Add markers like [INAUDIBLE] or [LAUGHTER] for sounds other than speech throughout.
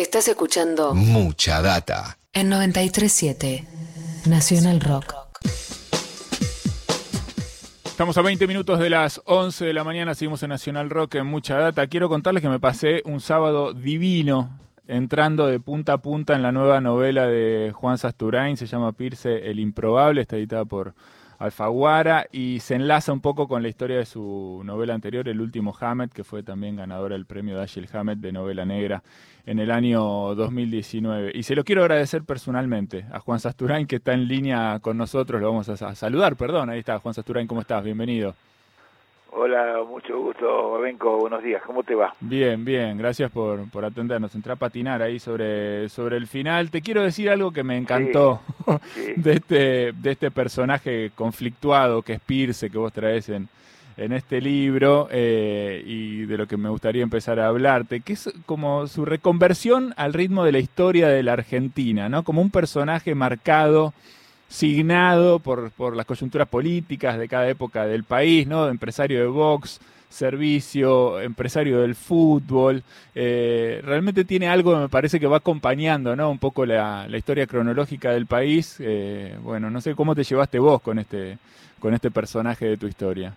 Estás escuchando Mucha data. en 937 Nacional Rock. Estamos a 20 minutos de las 11 de la mañana, seguimos en Nacional Rock en mucha data. Quiero contarles que me pasé un sábado divino entrando de punta a punta en la nueva novela de Juan Sasturain, se llama Pirce El Improbable, está editada por Alfaguara y se enlaza un poco con la historia de su novela anterior, El Último Hammett, que fue también ganadora del premio Dashiell Hammett de novela negra en el año 2019. Y se lo quiero agradecer personalmente a Juan Sasturain, que está en línea con nosotros, lo vamos a, saludar, perdón, ahí está Juan Sasturain, ¿cómo estás? Bienvenido. Hola, mucho gusto, Benco, buenos días, ¿cómo te va? Bien, bien, gracias por, por atendernos. Entré a patinar ahí sobre, sobre el final. Te quiero decir algo que me encantó Sí. [LAUGHS] de, este, de este personaje conflictuado que es Pirce, que vos traes en, en este libro, eh, y de lo que me gustaría empezar a hablarte, que es como su reconversión al ritmo de la historia de la Argentina, ¿no? Como un personaje marcado signado por, por las coyunturas políticas de cada época del país, ¿no? Empresario de Vox, servicio, empresario del fútbol. eh, realmente tiene algo que me parece que va acompañando, ¿no? Un poco la, la historia cronológica del país. eh, bueno, no sé cómo te llevaste vos con este, con este personaje de tu historia.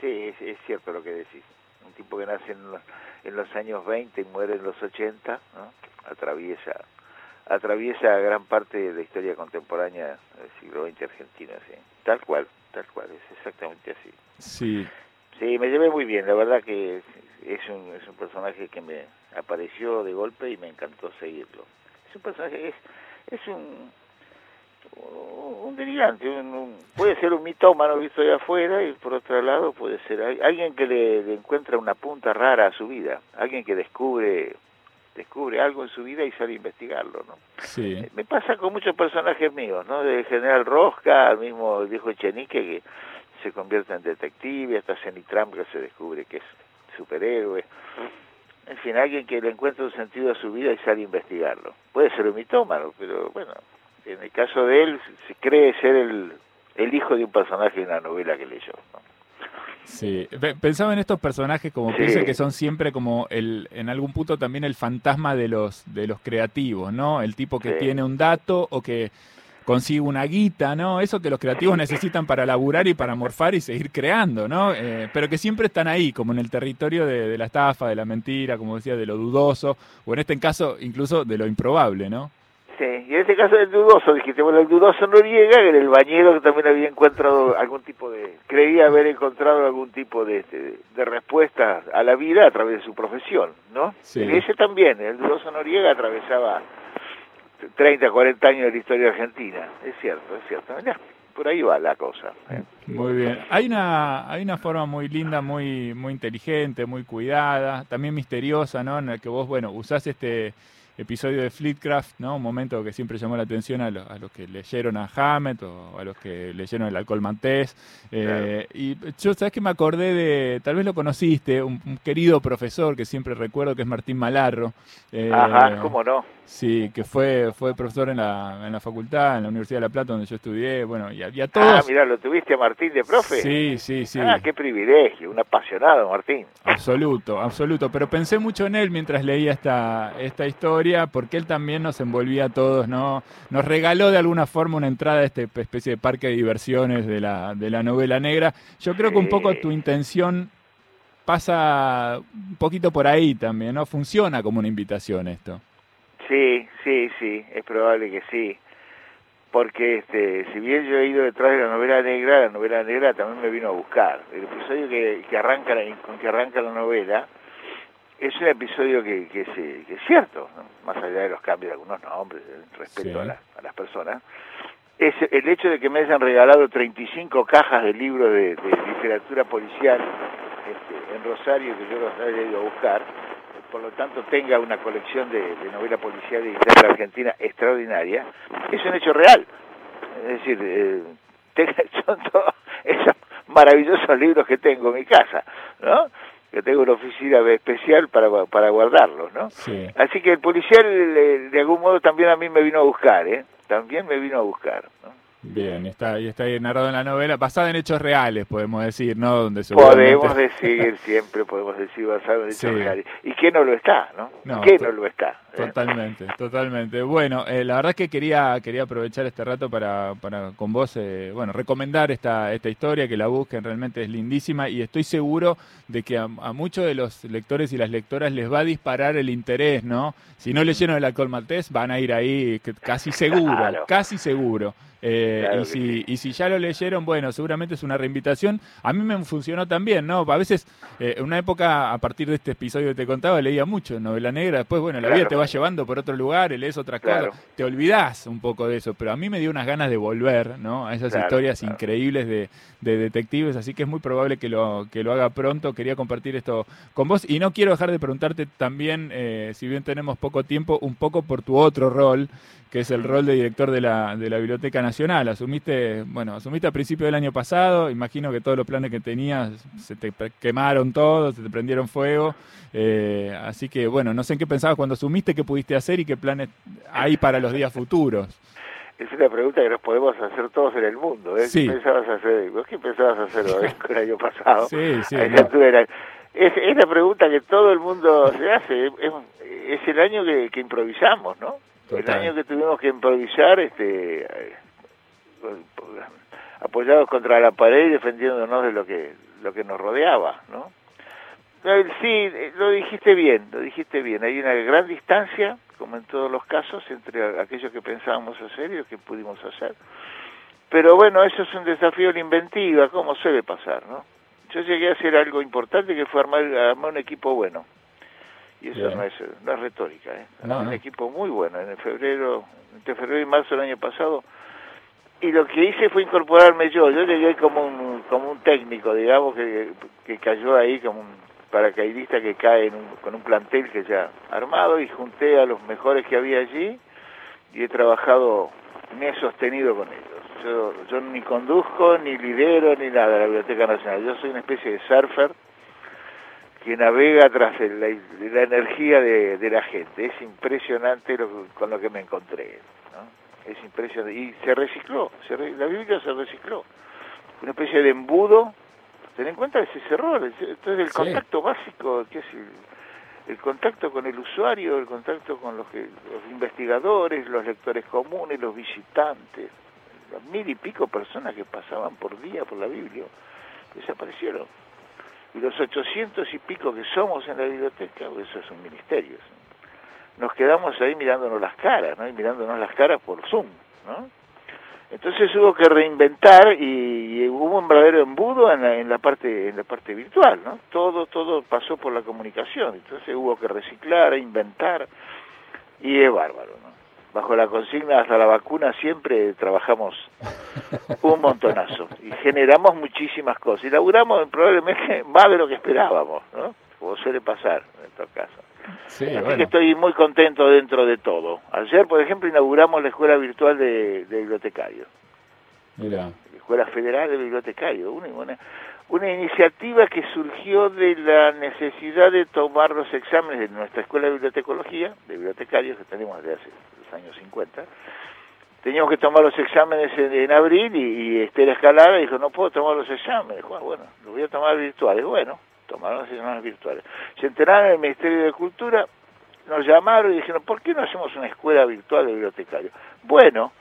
Sí, es, es cierto lo que decís. Un tipo que nace en los, en los años 20 y muere en los 80, ¿no? atraviesa atraviesa gran parte de la historia contemporánea del siglo XX argentino, sí. Tal cual, tal cual, es exactamente así. Sí, Sí, me llevé muy bien, la verdad que es un, es un personaje que me apareció de golpe y me encantó seguirlo. Es un personaje, es, es un, un delirante, un, un- puede ser un mitómano visto de afuera y por otro lado puede ser al- alguien que le, le encuentra una punta rara a su vida, alguien que descubre descubre algo en su vida y sale a investigarlo, ¿no? sí. Eh, Me pasa con muchos personajes míos, ¿no? Del general Rosca, al mismo el viejo Echenique que se convierte en detective, hasta Jenny Trump que se descubre que es superhéroe. En fin, alguien que le encuentra un sentido a su vida y sale a investigarlo. Puede ser un mitómano, pero bueno, en el caso de él se cree ser el, el hijo de un personaje de una novela que leyó. ¿no? Sí, Pe- pensaba en estos personajes como Sí. pienso que son siempre como el, en algún punto también el fantasma de los, de los creativos, ¿no? El tipo que Sí. tiene un dato o que consigue una guita, ¿no? Eso que los creativos necesitan para laburar y para morfar y seguir creando, ¿no? Eh, pero que siempre están ahí, como en el territorio de, de la estafa, de la mentira, como decía, de lo dudoso, o en este caso incluso de lo improbable, ¿no? Sí, y en este caso el dudoso, dijiste, bueno, el dudoso Noriega, que era el bañero que también había encontrado algún tipo de, creía haber encontrado algún tipo de, de, de respuesta a la vida a través de su profesión, ¿no? Sí. Y ese también, el dudoso Noriega atravesaba 30, 40 años de la historia argentina, es cierto, es cierto, Mirá, por ahí va la cosa. ¿eh? Muy bien. Hay una, hay una forma muy linda, muy, muy inteligente, muy cuidada, también misteriosa, ¿no? En la que vos, bueno, usás este episodio de Fleetcraft, ¿no? Un momento que siempre llamó la atención a, lo- a los que leyeron a Hammett o a los que leyeron el alcohol mantés. Eh, Y yo, ¿sabes que Me acordé de, tal vez lo conociste, un, un querido profesor que siempre recuerdo que es Martín Malarro. Eh, Ajá, cómo no. Sí, que fue, fue profesor en la, en la facultad, en la Universidad de La Plata, donde yo estudié, bueno, y había Ah, todos... mirá, lo tuviste a Martín de profe. Sí, sí, sí. Ah, qué privilegio, un apasionado Martín. Absoluto, absoluto. Pero pensé mucho en él mientras leía esta, esta historia, porque él también nos envolvía a todos, ¿no? Nos regaló de alguna forma una entrada a esta especie de parque de diversiones de la, de la novela negra. Yo creo que un poco tu intención pasa un poquito por ahí también, ¿no? Funciona como una invitación esto. Sí, sí, sí, es probable que sí. Porque este, si bien yo he ido detrás de la novela negra, la novela negra también me vino a buscar. El episodio que, que arranca con que arranca la novela es un episodio que, que, es, eh, que es cierto, ¿no? más allá de los cambios de algunos nombres, el respeto Sí. a, la- a las personas. Es el hecho de que me hayan regalado 35 cajas de libros de, de literatura policial este, en Rosario, que yo los haya ido a buscar, por lo tanto tenga una colección de, de novela policial de literatura argentina extraordinaria, es un hecho real. Es decir, eh, tenga- [LAUGHS] son todos esos maravillosos libros que tengo en mi casa, ¿no? Que tengo una oficina especial para, para guardarlos, ¿no? Sí. Así que el policial eh, de algún modo también a mí me vino a buscar, ¿eh? También me vino a buscar. Bien, está, y está ahí narrado en la novela, basada en hechos reales, podemos decir, ¿no? Donde Podemos decir, siempre podemos decir basado en hechos reales. ¿Y qué no lo está, no? no ¿Qué no lo está? ¿Eh? Totalmente, totalmente. Bueno, eh, la verdad es que quería, quería aprovechar este rato para, para con vos, eh, bueno, recomendar esta, esta historia, que la busquen, realmente es lindísima y estoy seguro de que a, muchos de los lectores y las lectoras les va a disparar el interés, ¿no? Si no leyeron el alcohol maltés, van a ir ahí casi seguro, casi seguro. Eh, y, si, y si ya lo leyeron, bueno, seguramente es una reinvitación. A mí me funcionó también, ¿no? A veces, en eh, una época, a partir de este episodio que te contaba, leía mucho novela negra. Después, bueno, la vida te va llevando por otro lugar, lees otra cosa, te olvidás un poco de eso. Pero a mí me dio unas ganas de volver, ¿no? A esas historias increíbles de, detectives. Así que es muy probable que lo, que lo haga pronto. Quería compartir esto con vos. Y no quiero dejar de preguntarte también, eh, si bien tenemos poco tiempo, un poco por tu otro rol, que es el rol de director de la, de la Biblioteca Nacional. Asumiste, bueno, asumiste a principio del año pasado, imagino que todos los planes que tenías se te quemaron todos, se te prendieron fuego, eh, así que bueno, no sé en qué pensabas cuando asumiste, qué pudiste hacer y qué planes hay para los días futuros. Es una pregunta que nos podemos hacer todos en el mundo. ¿eh? ¿Qué pensabas hacer? qué pensabas hacer [LAUGHS] el año pasado? Sí, sí. Es, la pregunta que todo el mundo se hace. Es, el año que improvisamos, ¿no? El año que tuvimos que improvisar, este, apoyados contra la pared y defendiéndonos de lo que, lo que nos rodeaba, ¿no? Sí, eh, lo dijiste bien, lo dijiste bien. Hay una gran distancia, como en todos los casos, entre aquellos que pensábamos hacer y los que pudimos hacer. Pero bueno, eso es un desafío de la inventiva, como suele pasar, ¿no? Yo llegué a hacer algo importante que fue armar, armar un equipo bueno y eso no es, no es retórica. ¿eh? un equipo muy bueno en febrero, entre febrero y marzo del año pasado. Y lo que hice fue incorporarme yo. Yo llegué como un, como un técnico, digamos, que, que cayó ahí como un paracaidista que cae con un plantel que ya armado y junté a los mejores que había allí y he trabajado, me he sostenido con ellos. Yo, yo ni conduzco, ni lidero, ni nada de la Biblioteca Nacional. Yo soy una especie de surfer que navega tras la, energía de, la gente. Es impresionante lo, con lo que me encontré. Es impresionante. Y se recicló, la Biblia se recicló. Una especie de embudo. Ten en cuenta ese error. Entonces el contacto básico, que es el, contacto con el usuario, el contacto con los, los investigadores, los lectores comunes, los visitantes, las mil y pico personas que pasaban por día por la Biblia, desaparecieron y los ochocientos y pico que somos en la biblioteca, pues eso es un ministerio. Nos quedamos ahí mirándonos las caras, ¿no? Y mirándonos las caras por Zoom, ¿no? Entonces hubo que reinventar y, hubo un verdadero embudo en la, parte en la parte virtual, ¿no? Todo todo pasó por la comunicación, entonces hubo que reciclar, inventar y es bárbaro, ¿no? bajo la consigna hasta la vacuna siempre trabajamos un montonazo y generamos muchísimas cosas y laburamos probablemente [LAUGHS] más de lo que esperábamos, ¿no? Como suele pasar en estos casos. Sí, Así que estoy muy contento dentro de todo. Ayer, por ejemplo, inauguramos la Escuela Virtual de, de Bibliotecarios. Mira. La Escuela Federal de Bibliotecarios. Una, una, una iniciativa que surgió de la necesidad de tomar los exámenes de nuestra Escuela de Bibliotecología, de bibliotecarios que tenemos desde hace los años 50. Teníamos que tomar los exámenes en, abril y, Esther Escalada dijo, no puedo tomar los exámenes. Bueno, los voy a tomar virtuales. Bueno, tomaron los exámenes virtuales. Se enteraron en el Ministerio de Cultura, nos llamaron y dijeron, ¿por qué no hacemos una escuela virtual de bibliotecarios? Bueno,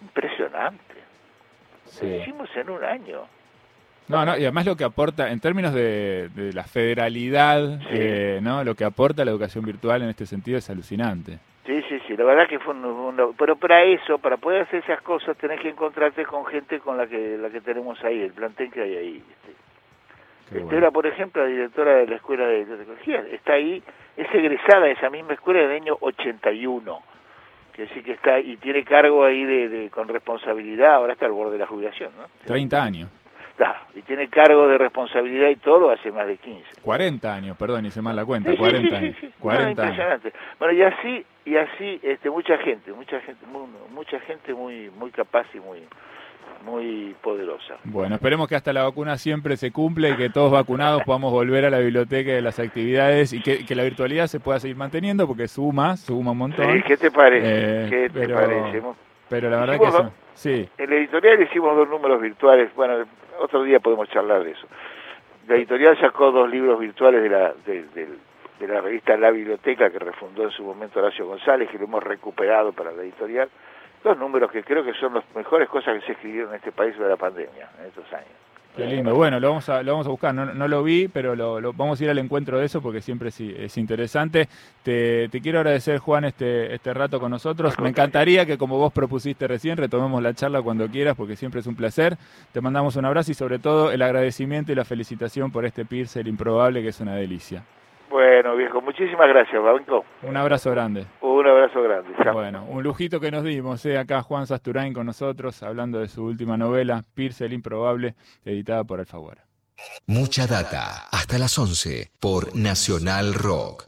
impresionante. Lo hicimos en un año. No, no, y además lo que aporta, en términos de, la federalidad, eh, ¿no? Lo que aporta la educación virtual en este sentido es alucinante. Sí, sí, sí, la verdad que fue un, pero para eso, para poder hacer esas cosas, tenés que encontrarte con gente con la que la que tenemos ahí, el plantel que hay ahí. Estela, por ejemplo, la directora de la Escuela de Tecnología, está ahí, es egresada de esa misma escuela del año 81, que sí que está y tiene cargo ahí de, con responsabilidad, ahora está al borde de la jubilación, ¿no? 30 años y tiene cargo de responsabilidad y todo hace más de 15. 40 años, perdón, hice mal la cuenta, 40 años. 40 impresionante. Bueno, y así, y así este, mucha gente, mucha gente, mucha gente muy, muy capaz y muy muy poderosa. Bueno, esperemos que hasta la vacuna siempre se cumpla y que todos vacunados podamos volver a la biblioteca de las actividades y que, la virtualidad se pueda seguir manteniendo porque suma, suma un montón. ¿Qué te parece? Eh, ¿Qué te parece? Pero la verdad Hicimos que dos- sí, En la editorial hicimos dos números virtuales, bueno, otro día podemos charlar de eso. La editorial sacó dos libros virtuales de la, de, de- de la revista La Biblioteca que refundó en su momento Horacio González, que lo hemos recuperado para la editorial. Dos números que creo que son las mejores cosas que se escribieron en este país sobre la pandemia en estos años. qué lindo. Bueno, lo vamos a, lo vamos a buscar. No, no lo vi, pero lo, lo- vamos a ir al encuentro de eso porque siempre es, es interesante. Te, te quiero agradecer, Juan, este, este rato con nosotros. Me encantaría que, como vos propusiste recién, retomemos la charla cuando quieras porque siempre es un placer. Te mandamos un abrazo y, sobre todo, el agradecimiento y la felicitación por este Pierce, el improbable, que es una delicia. Bueno, viejo, muchísimas gracias, Banco. Un abrazo grande. Un abrazo grande. Chao. Bueno, un lujito que nos dimos, eh, acá Juan Sasturain con nosotros, hablando de su última novela, Pierce el Improbable, editada por Alfaguara. Mucha data. Hasta las 11 por Nacional Rock.